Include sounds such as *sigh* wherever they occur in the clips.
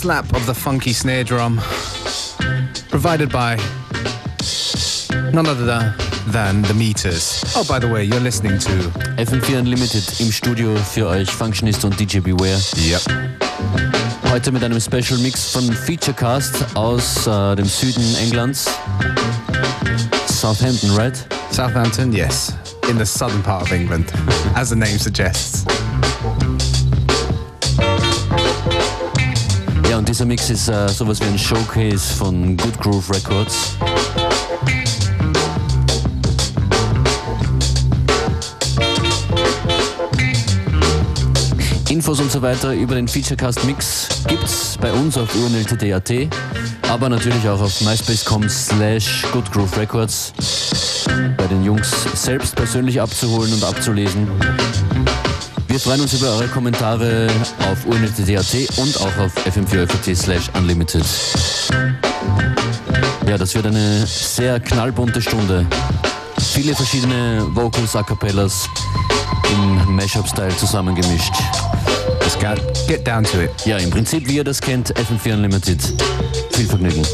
Slap of the funky snare drum. Provided by none other than the Meters. Oh, by the way, you're listening to FM4 Unlimited im Studio für euch, Functionist und DJ Beware. Yep. Heute mit einem Special Mix von Featurecast aus äh, dem Süden Englands. Southampton, right? Southampton, yes. In the southern part of England, as the name suggests. Und dieser Mix ist äh, sowas wie ein Showcase von Good Groove Records. Infos und so weiter über den Featurecast Mix gibt's bei uns auf urnltd.at, aber natürlich auch auf myspace.com slash goodgrooverecords bei den Jungs selbst persönlich abzuholen und abzulesen. Wir freuen uns über eure Kommentare auf urnltd.at und auch auf fm4fat slash unlimited. Ja, das wird eine sehr knallbunte Stunde. Viele verschiedene Vocals, A Cappellas im Mashup-Style zusammengemischt. Let's get, get down to it. Ja, im Prinzip, wie ihr das kennt, FM4 Unlimited. Viel Vergnügen.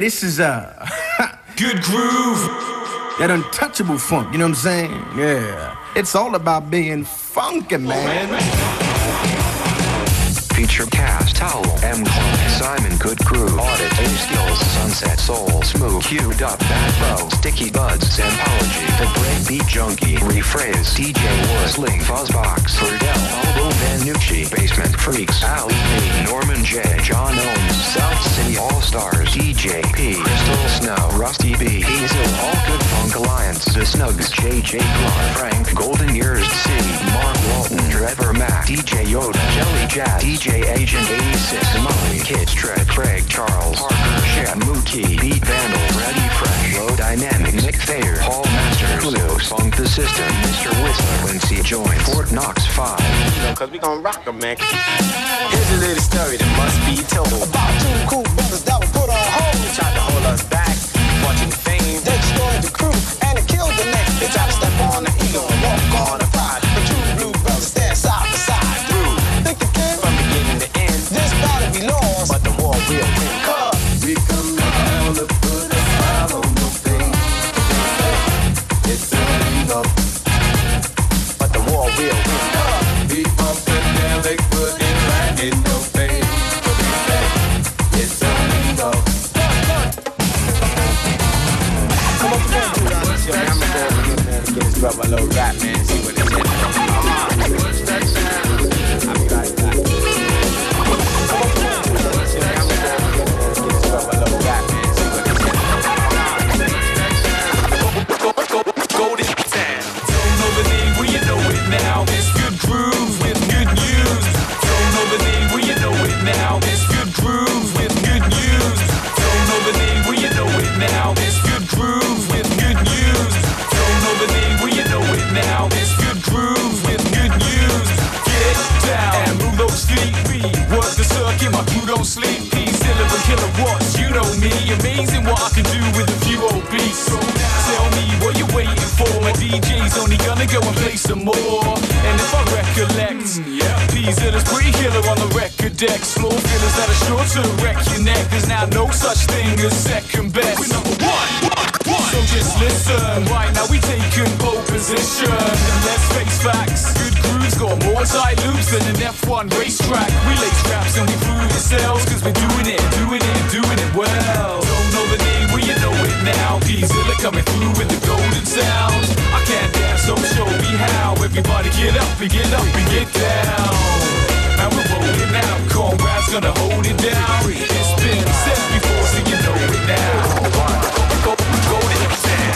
This is uh *laughs* good groove. That untouchable funk, you know what I'm saying? Yeah. It's all about being funky, man. Featurecast Towel M. Simon Good Groove Audit A Skills Sunset Soul Smooth Queued Up Bad Bro Sticky Buds Zampology The Breakbeat Junkie Rephrase DJ Worsling Fuzzbox Ferdell Albo Vanucci Basement Freaks Ali P Norman J John Ohms South City All Stars DJ P Crystal Snow Rusty B Hazel All Good Funk Alliance The Snugs JJ Clark Frank Golden Ears C Mark Walton Trevor Mack DJ Yoda Jelly Jazz DJ Agent 86 Molly Kids Tread Craig Charles Parker Shed Mookie Beat Vandal Ready Fresh Low Dynamic Nick Thayer Paul Masters Clues Funk the System Mr. Whistler Quincy Joint Fort Knox 5 Cause we gon' rock 'em, man. Here's a little story that must be told. About two cool brothers that were brother a little rap, man, some more. And if I recollect, hmm, yeah, P's is pretty killer on the record deck. Floor fillers that are sure to wreck your neck. There's now no such thing as second best. We're number one. So just listen, right now we taking pole position And let's face facts, good grooves got more tight loops than an F1 racetrack We lace traps and we prove ourselves Cause we're doing it, doing it, doing it well Don't know the name, well you know it now P-Zilla coming through with the golden sound I can't dance, so show me how Everybody get up and get up and get down Now we're rolling out, Conrad's gonna hold it down It's been said before, so you know it now Go, go, go to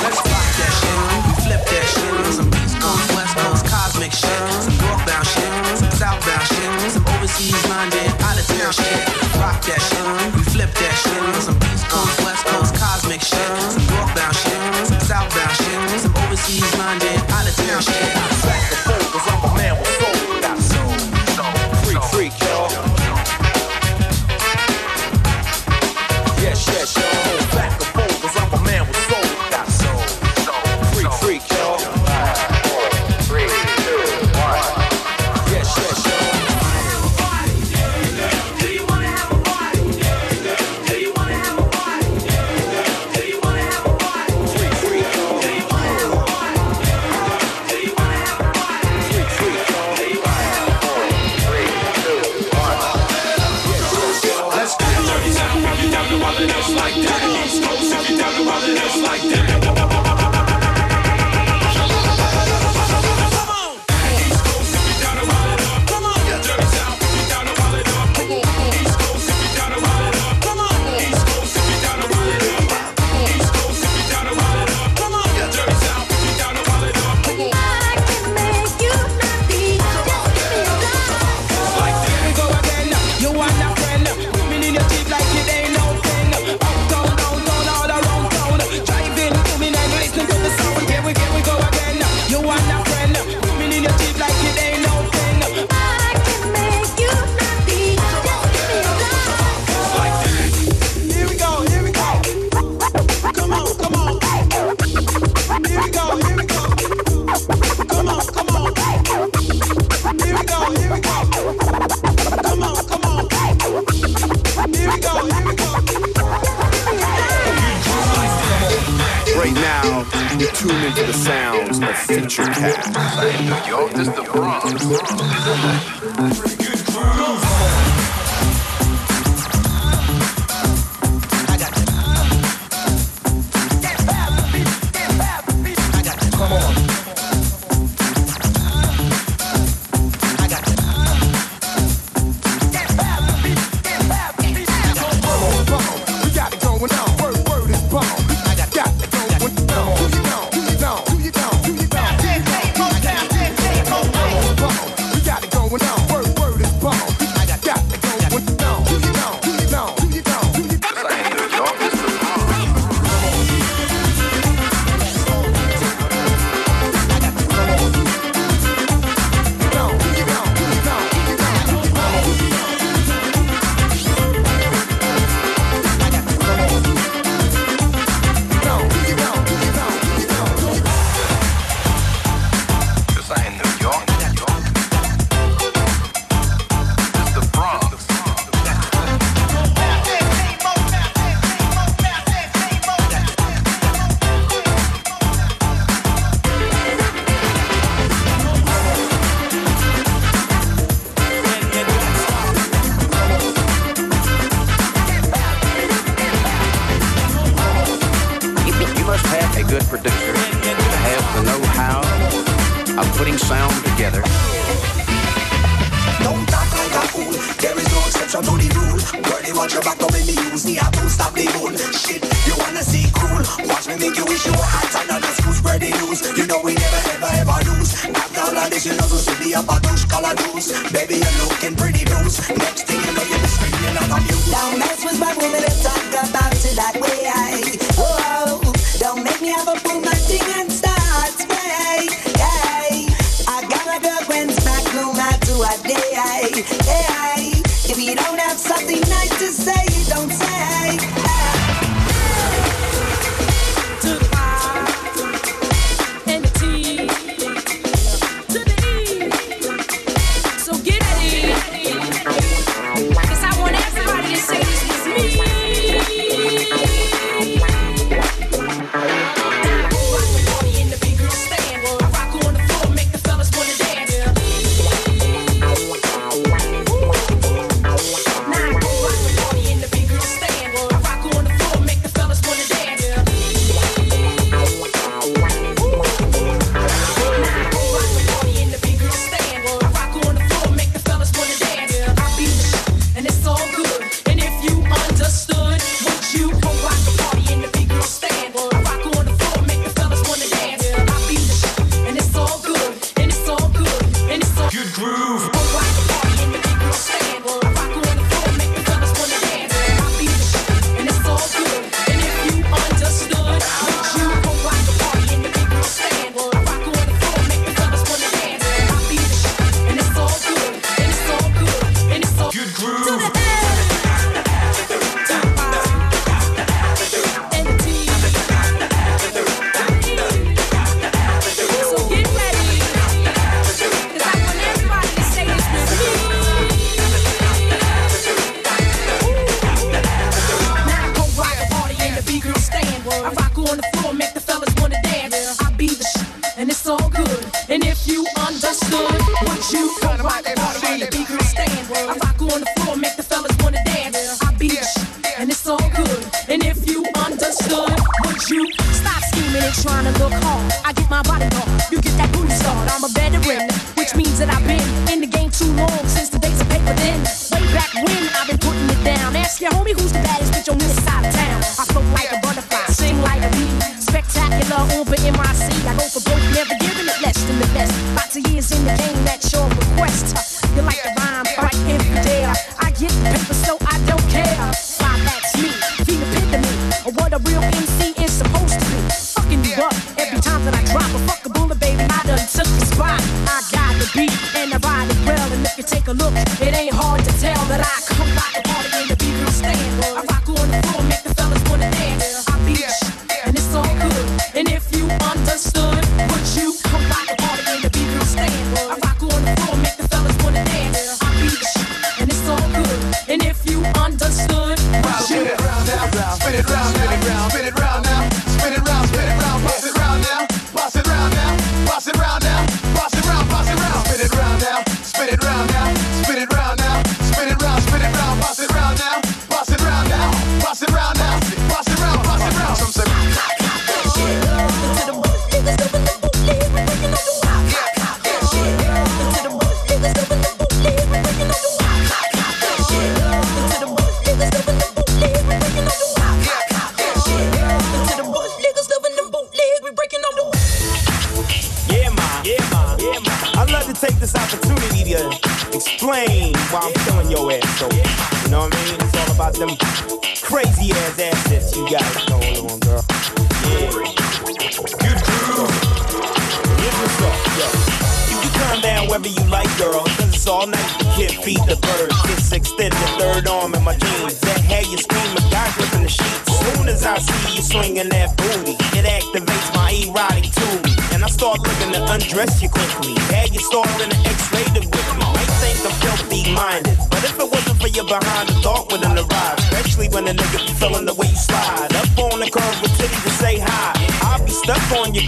Let's rock that shit. We flip that shit. Some East Coast, West Coast, cosmic shit. Some northbound shit. Some southbound shit. Some overseas out of shit. Rock that shit. We flip that shit. Some East Coast, West Coast, cosmic shit. Some northbound shit. Southbound shit. Some overseas then out of town shit. Forth, cause I'm a man with freak, freak, y'all. Yes, yes, y'all. The sounds of Featurecast. New York, this the Bronx. *laughs* No to the rule. Girlie, watch your back, don't make me use the apple, stop the. Shit, you wanna see cool? Watch me make you wish you were hot another school spread the news. You know we never ever ever lose. After all of this, you know so silly about those color dudes. Baby, you're looking pretty loose. Next thing you know, you'll be screaming a mute. Don't mess with my woman and talk about it that way. Whoa, don't make me have a pull my thing and start spray. Hey, I got a girlfriend's back no matter what day. Hey, if you don't have something nice to say.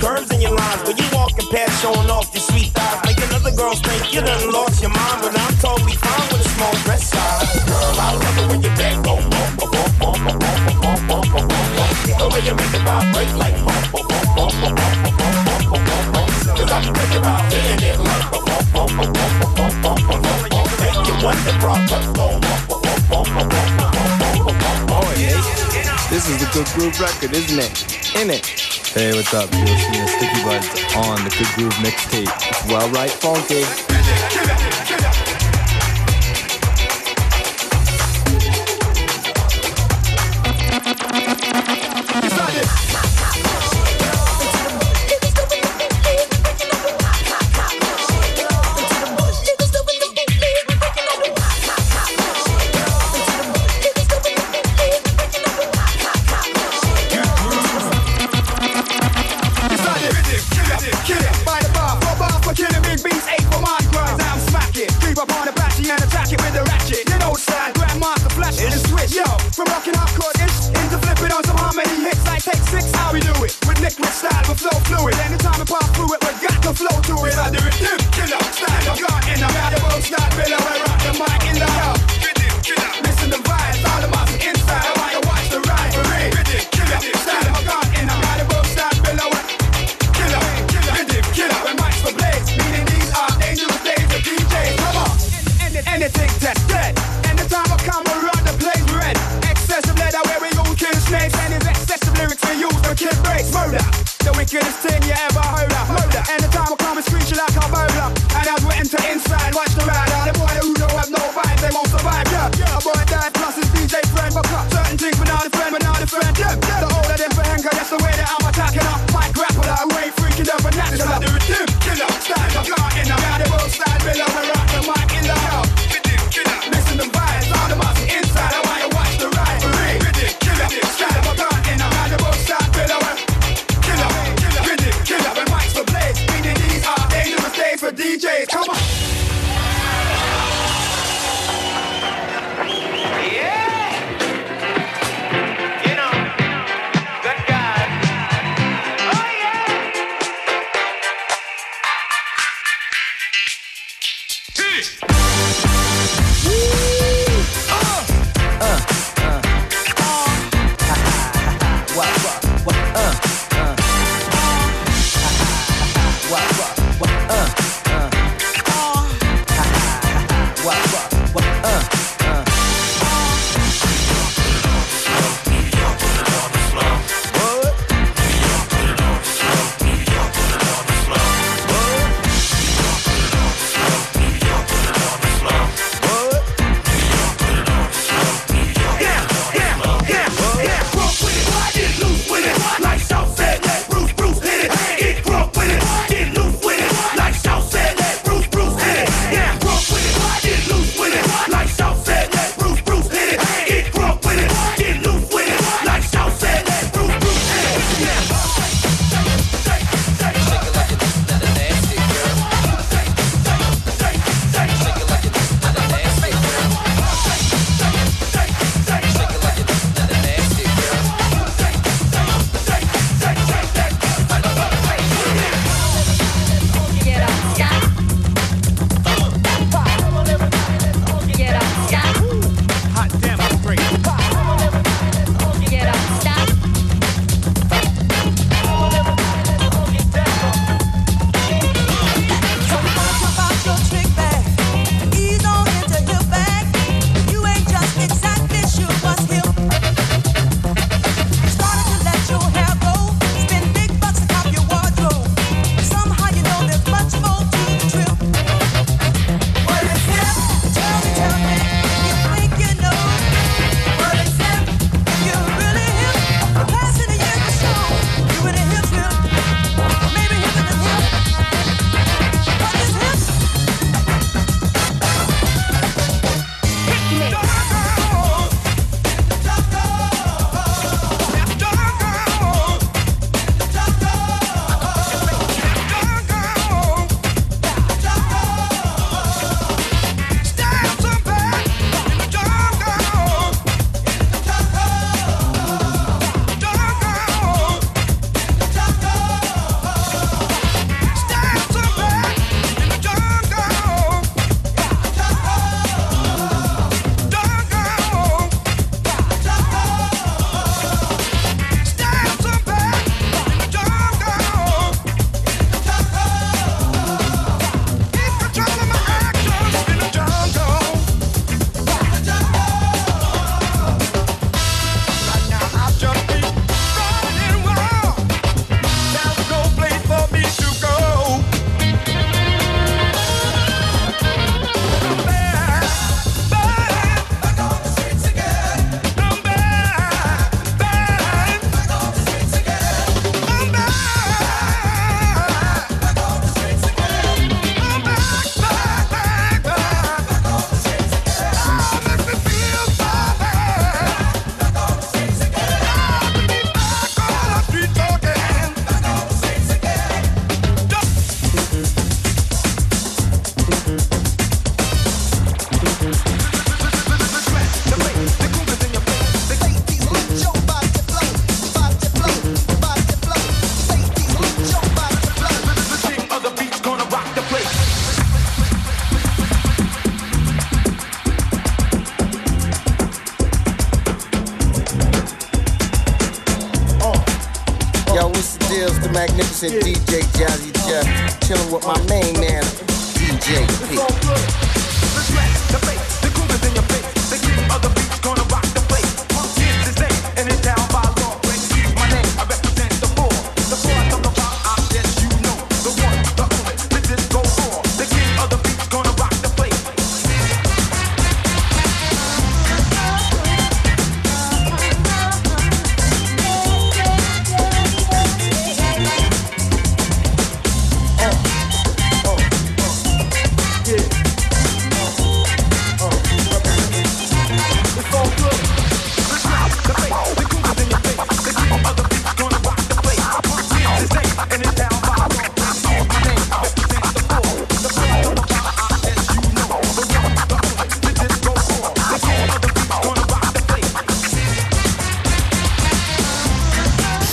curves in your lines, but you walking past showing off your sweet thighs, making other girls think you done lost your mind. But I'm totally fine with a small dress size. Girl, I love it when your back go bump, bump, bump, bump, bump, bump, bump, bump, bump. The way you make it vibrate like bump, bump, bump, bump, bump, bump, bump, bump, bump, bump. Cause I be thinking about feeling it like bump, bump, bump, bump, bump, bump, bump, bump, bump, bump. Make you wonder, bro, bump, bump, bump, bump, bump, bump, bump. Oh yeah, this is a good groove record, isn't it? In it. Hey, what's up? You're listening to Sticky Buds on the Good Groove Mixtape. It's well right funky.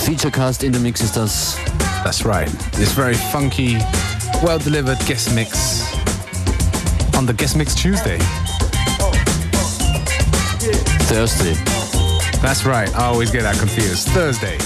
Featurecast in the Mix ist das. That's right. This very funky, well delivered guest mix on the guest mix Tuesday. Thursday. That's right. I always get that confused. Thursday.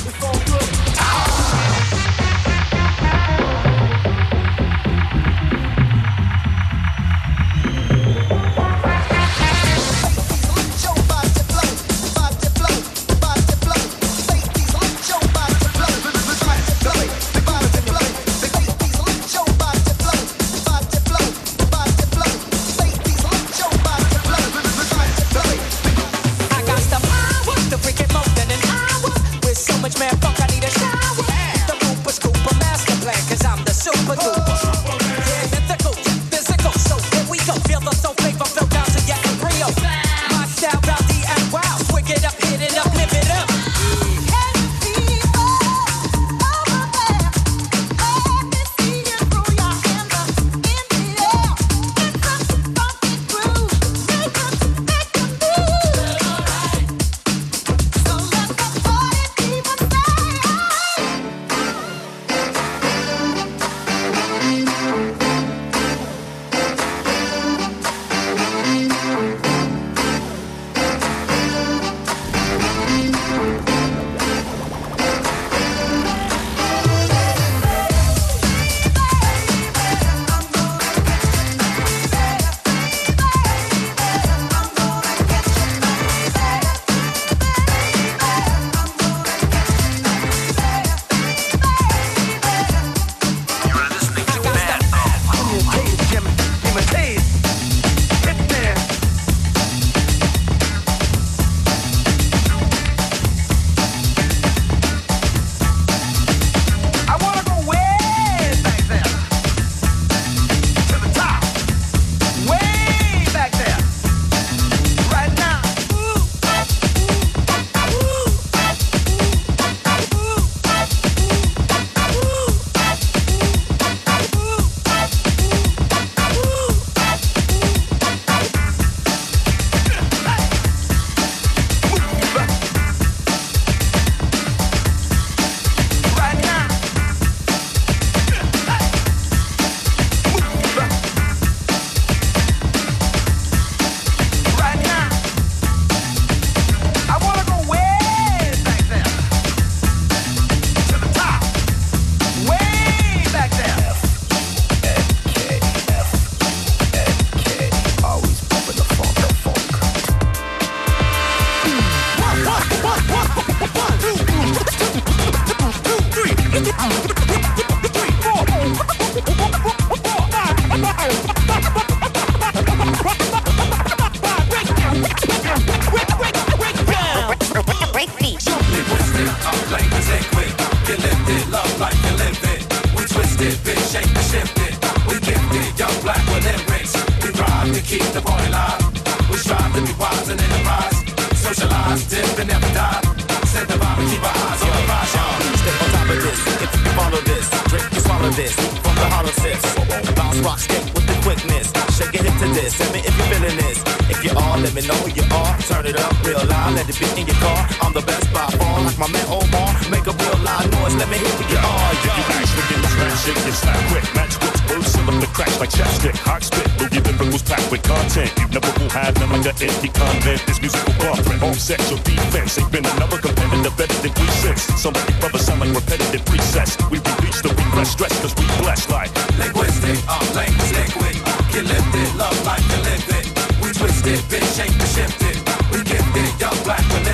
Dip and never die. Set the vibe and keep our eyes on the prize, y'all. On top of this. If you can follow this, drink and swallow this. From the hollow tips. Bounce rock stick with the quickness. Shake a hip to this. Tell me if you're feeling this. If you are, let me know you are. Turn it up real loud. Let it be in your car. I'm the best by far. Like my man Omar. Make a real loud noise. Let me hear what you are. You match with your smash it, get snap quick. Match what's words, seal up the cracks like chapstick. Hot spit, boogie lyricals packed with content. You never will have them like an empty convent. This musical blueprint, offset your defense. Ain't been another competitor better than we since. Some of you brothers sound like repetitive presets. We release the regress stress cause we blessed like Linguistic, uh, language liquid. Get lifted, love like it. We twist it, bitch, shake and shift it. We gifted, young black with.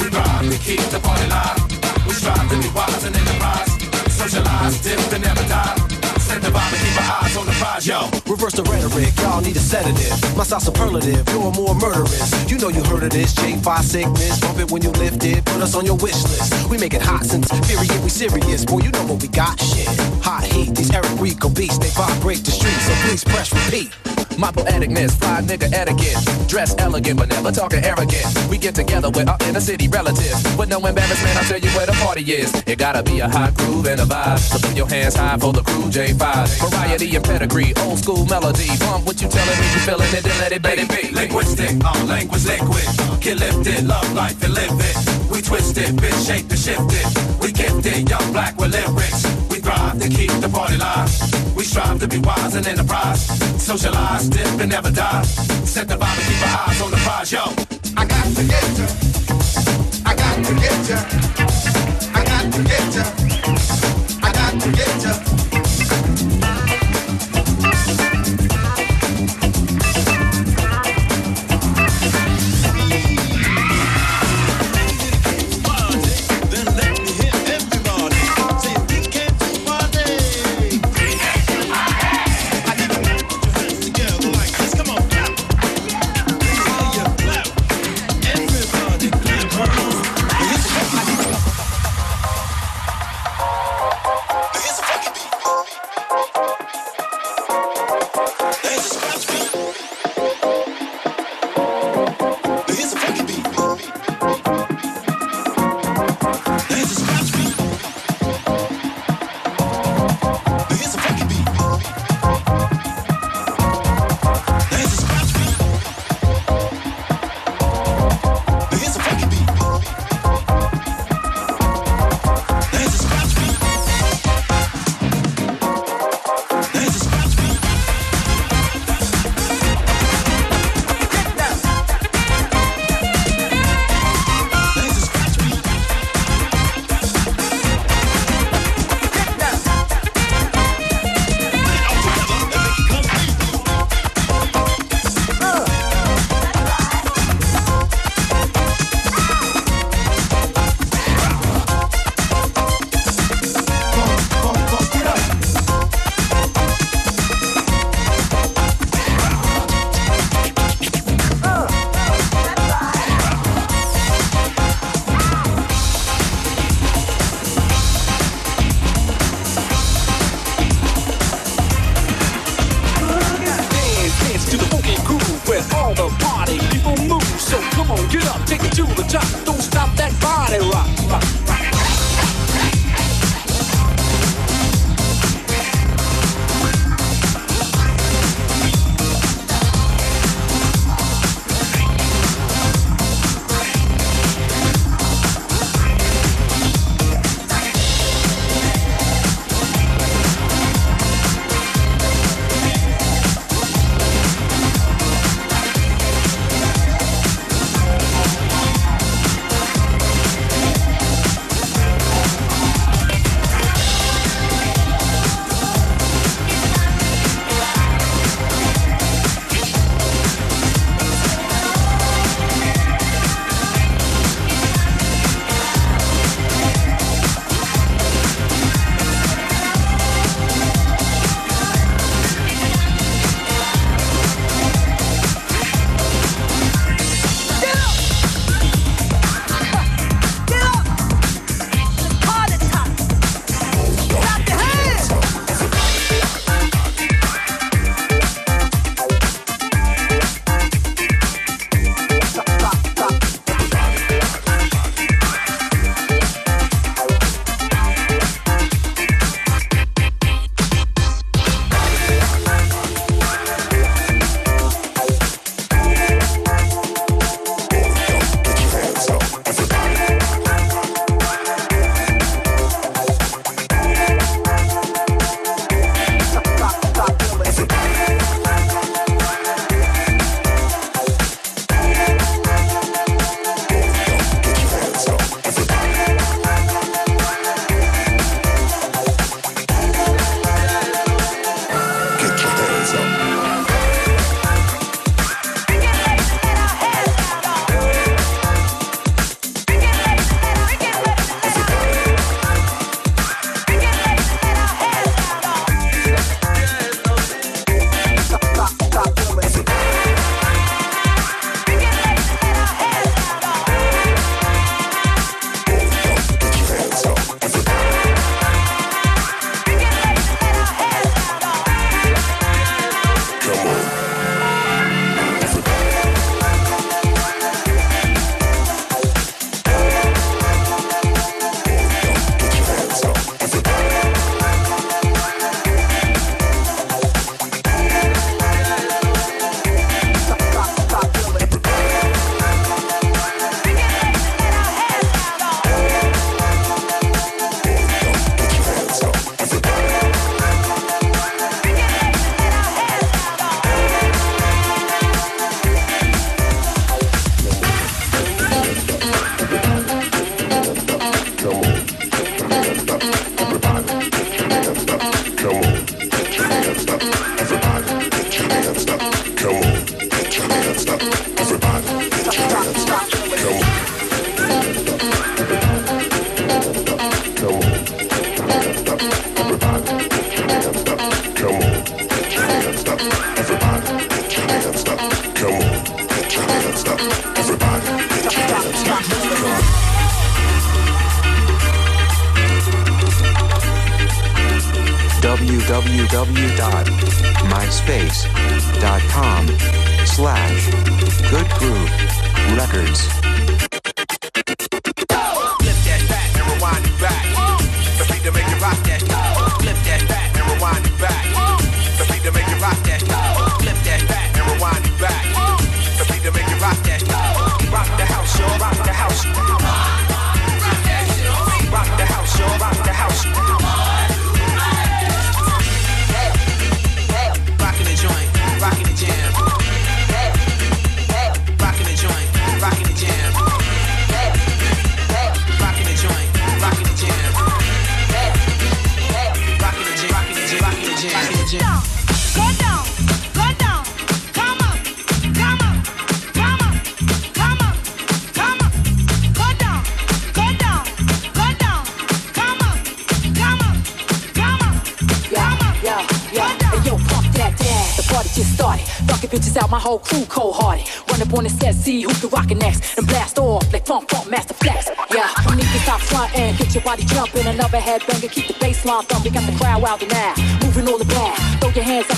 We rhyme to keep the party live. We strive to be wise and enterprise. Socialize, dip and yo. Reverse the rhetoric, y'all need a sedative. My style superlative, you're more murderous. You know you heard of this, J5 sickness. Bump it when you lift it, put us on your wish list. We make it hot since period, we serious. Boy, you know what we got. Shit, hot heat, these Eric Rico beats, they vibrate the streets. So please press repeat. My poeticness, fly nigga etiquette. Dress elegant, but never talking arrogant. We get together with our inner city relatives. With no embarrassment, I'll tell you where the party is. It gotta be a hot groove and a vibe. So put your hands high for the crew, J5. Variety and pedigree, old school melody. Bump what you telling me, you feeling it, then let it, let it be. Linguistic, uh, language liquid. Get lifted, love life and live it. We twist it, bitch, shake and shift it. We gifted, young black with lyrics. We thrive to keep the party live. We strive to be wise and enterprise. Socialize, dip and never die. Set the vibe and keep our eyes on the prize, yo.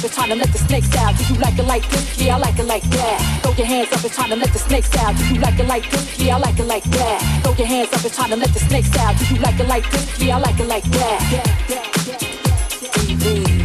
It's time to let the snakes out. Do you like it like this? Yeah, I like it like that. Throw your hands up, it's time to let the snakes out. Do you like it like this? Yeah, I like it like that. Throw your hands up, it's time to let the snakes out. Do you like it like this? Yeah, I like it like that. Yeah, yeah, yeah, yeah. TVs.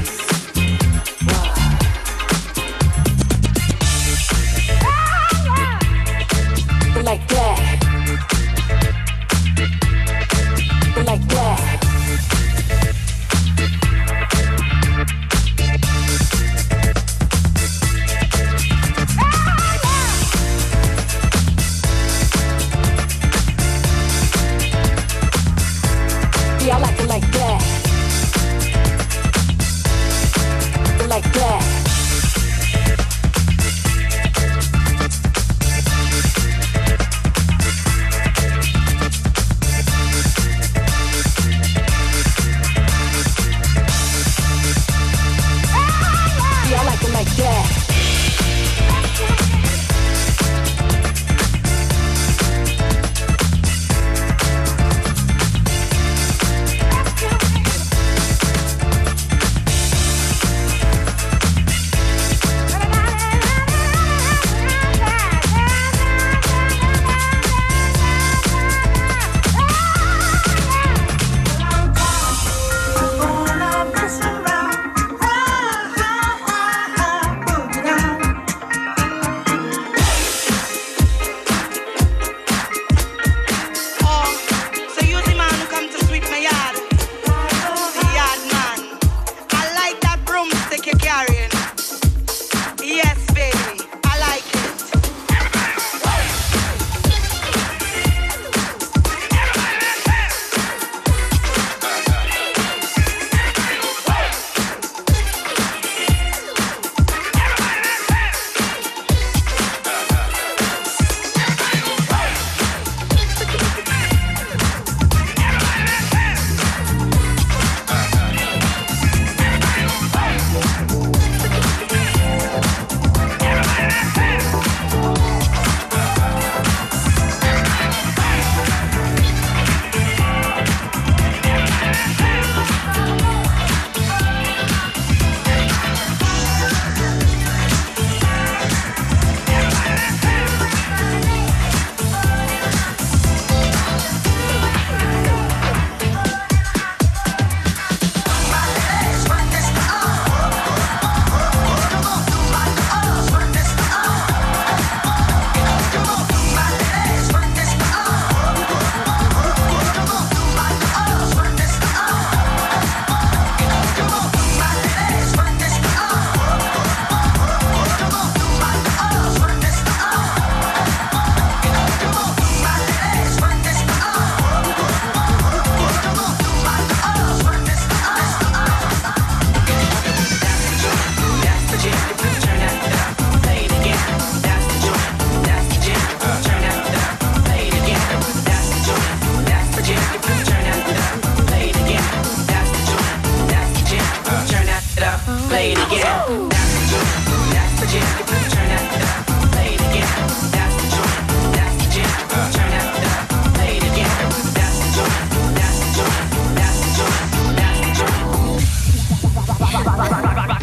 play it again. That's the joint, that's the jig, turn that up, play it again. That's the joint, that's the jig, turn that up, play it again. That's the joint, that's the joint, that's the joint, that's the joint.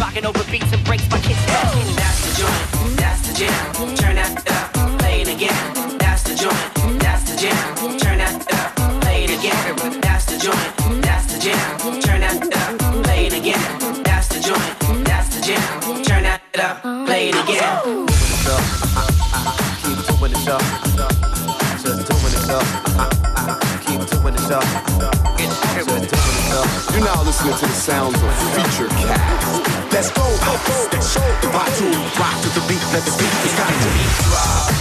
Rocking over beats and breaks my kids. That's the joint, that's the jig, listening to the sounds of Featurecast. Let's go. Rock to, rock to the beat. Let the beat is got to drop.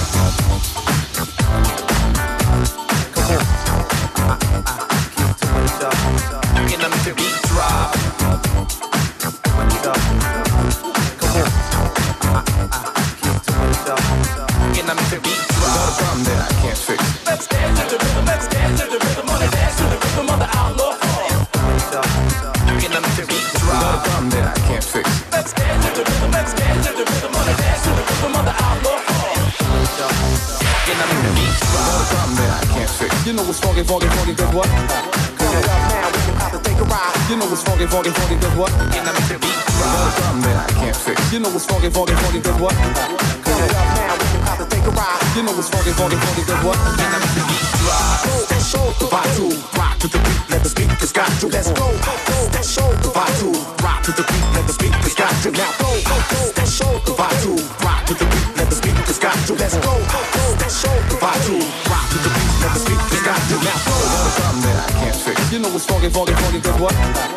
Funky, funky, funky, good what? And I'm the beat a problem that I can't fix. You know what's funky, funky, funky, good what? You know what's funky, funky, funky, good what? And I'm the beat drop. Rock to, rock to the beat. Let the speakers got to. Let's go. Rock to, rock to the beat. Let the speakers got to. Now go. Rock to, rock to the beat. Let the speakers got to. Let's go. Rock to, rock to the beat. Let the speakers got to. Now go. A problem that I can't fix. You know what's funky, funky, funky, good what?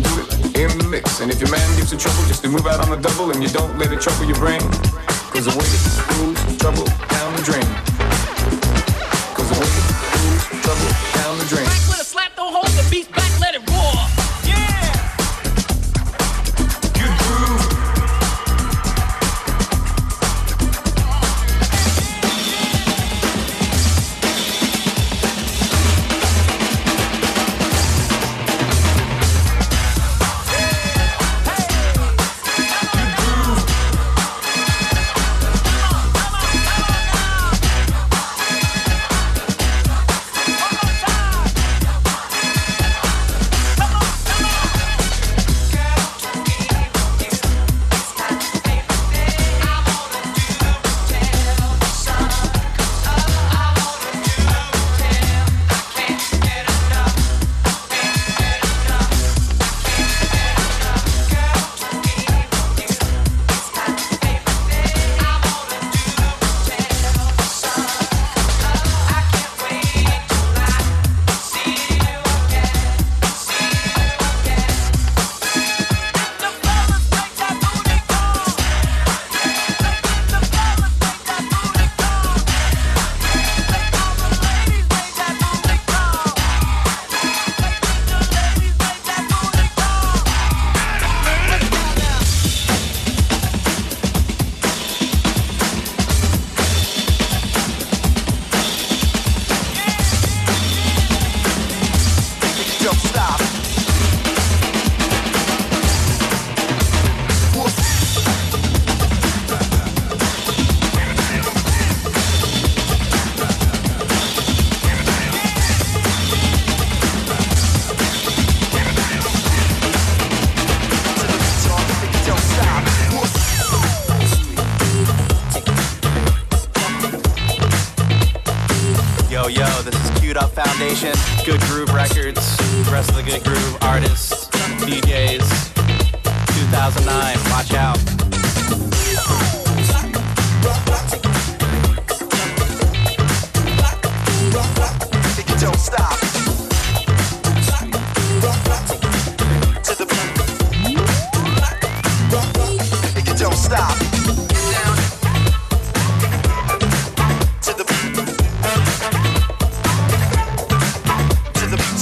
do it in the mix. And if your man gives you trouble, just to move out on the double and you don't let it trouble your brain. Cause the way it moves trouble down the drain.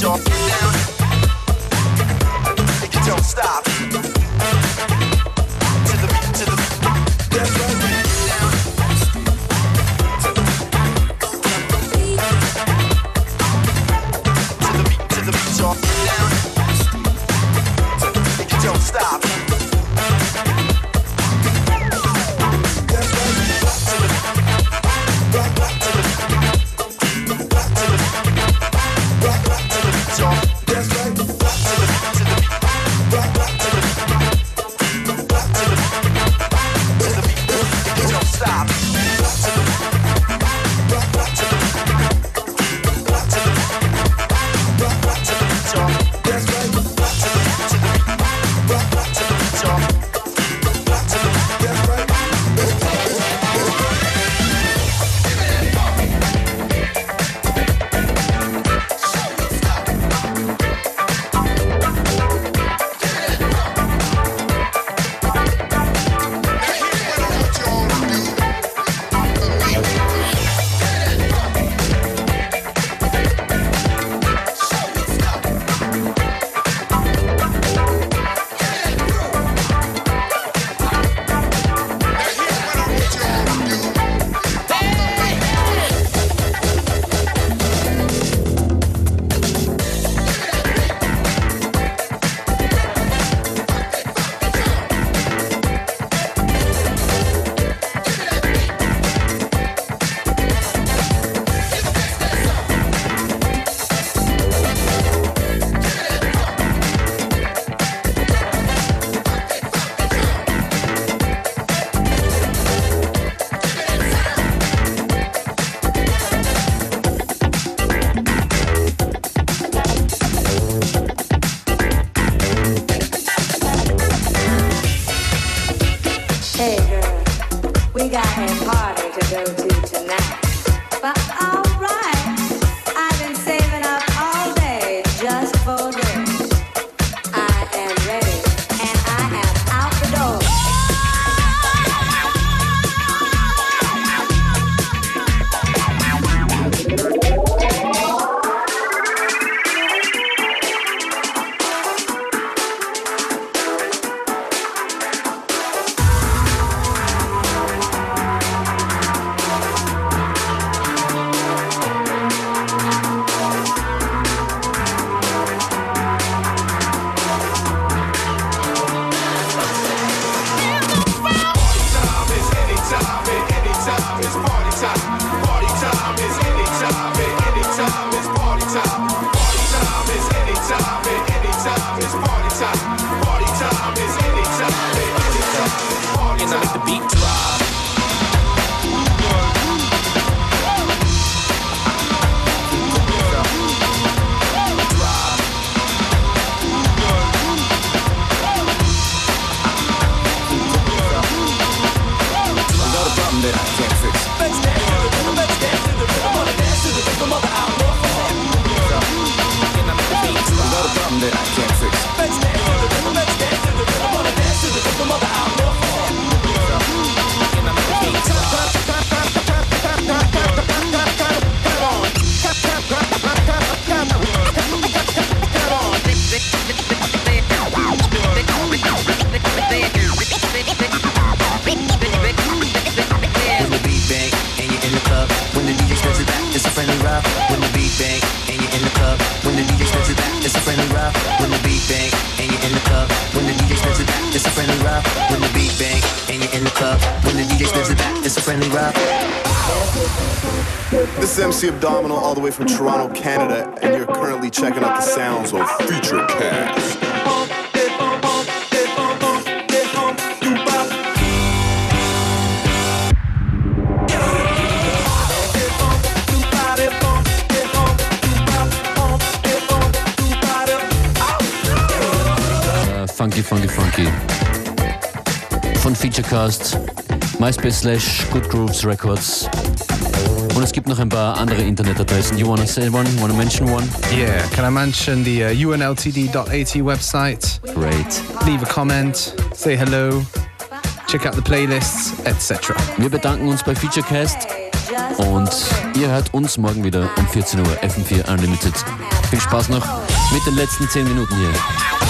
To MC Abdominal all the way from Toronto, Canada, and you're currently checking out the sounds of Featurecast. Äh, uh, funky, funky, funky. Von Featurecast, MySpace slash Good Grooves Records. Und es gibt noch ein paar andere Internetadressen. You wanna say one? Wanna mention one? Yeah, can I mention the uh, unltd.at website? Great. Leave a comment, say hello, check out the playlists, etc. Wir bedanken uns bei Featurecast und ihr hört uns morgen wieder um 14 Uhr FM4 Unlimited. Viel Spaß noch mit den letzten 10 Minuten hier.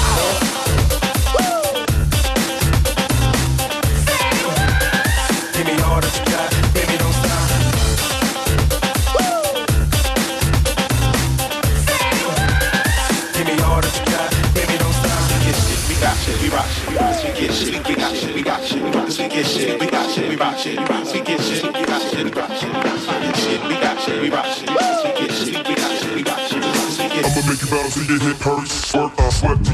we shit, we shit, we shit, we shit. I'ma make you bounce and get hit, purse, I sweat.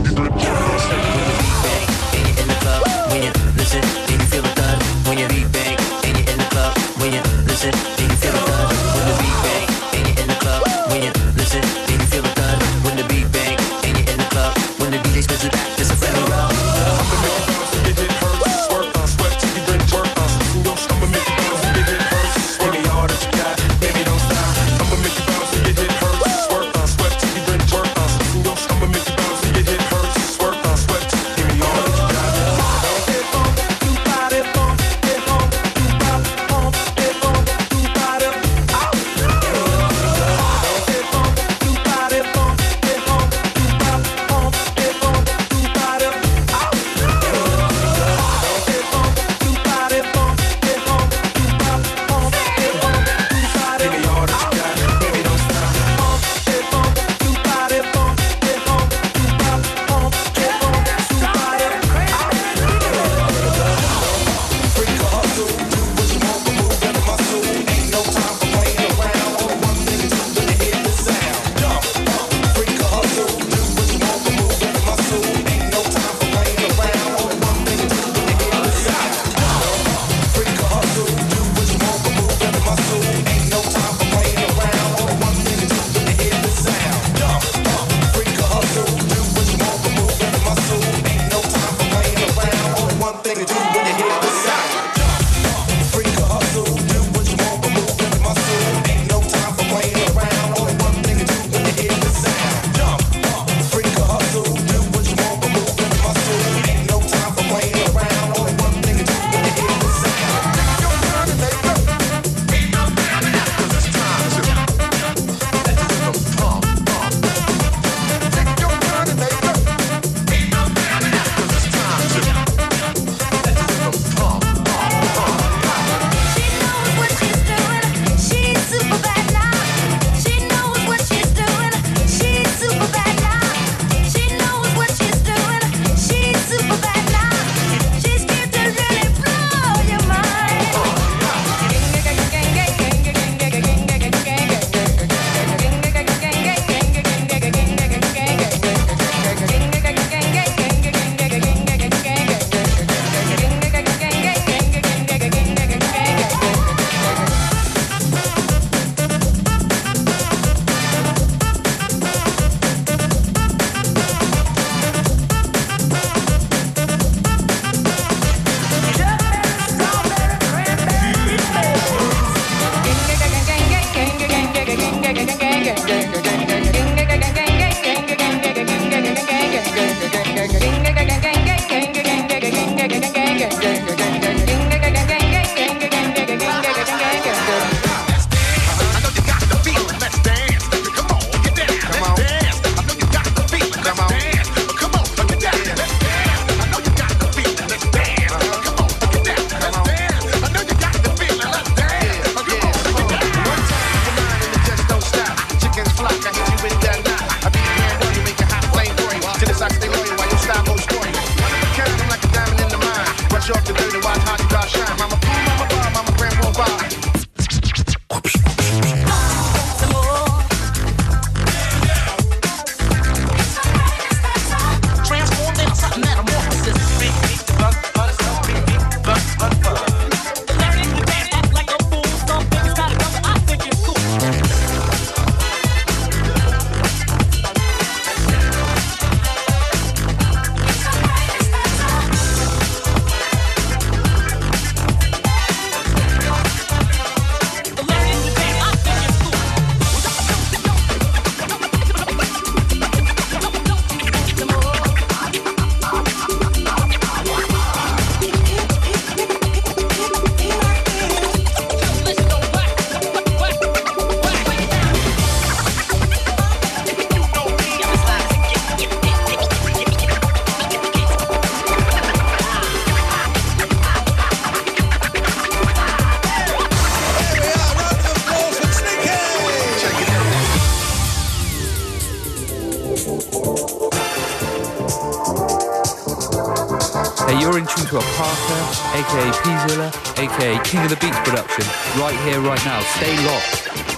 Thriller, aka King of the Beats production, right here, right now. Stay locked.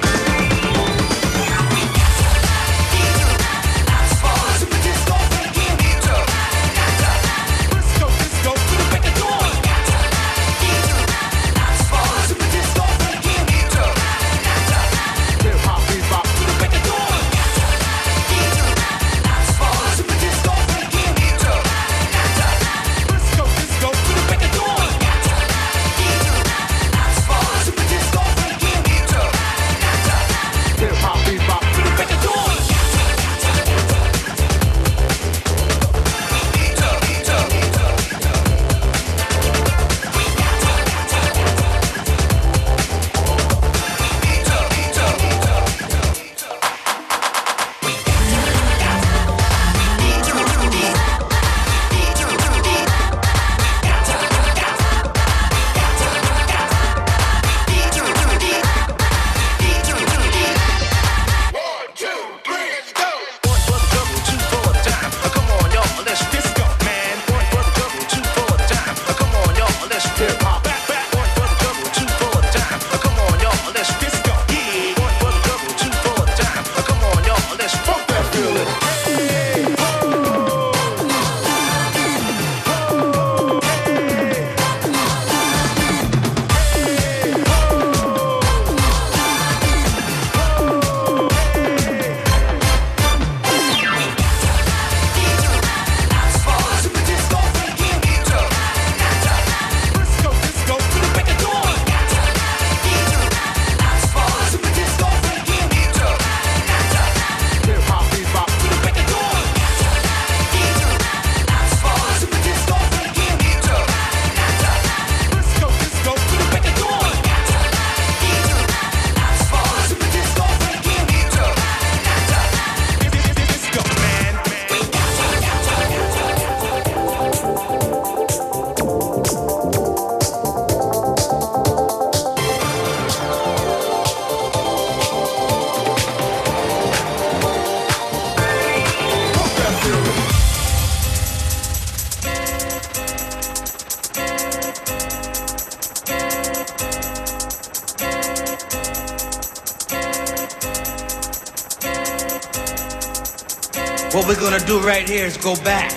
Right go back.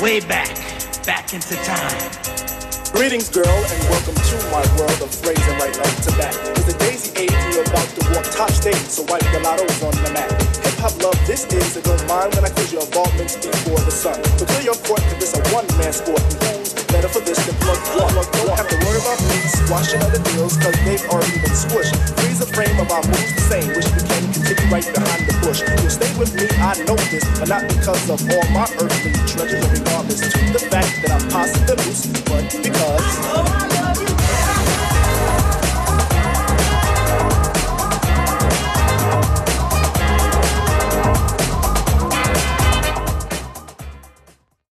Way back. Back into time. Greetings, girl, and welcome to my world of phrasing right up to bat. It's the daisy age, you're about to walk top stage, so wipe your lottos on the mat. Hip hop love this is, and don't mind when I quiz your involvements before the sun. But clear your court, cause it's a one man sport, better for this than plug one? Don't have to worry about me squashing other deals, cause they've already been squished. Freeze the frame of our moves the same, wish we can continue right behind the bush. You'll stay with me, I know this, but not because of all my earthly treasures, regardless to the fact that I'm possibly loose, but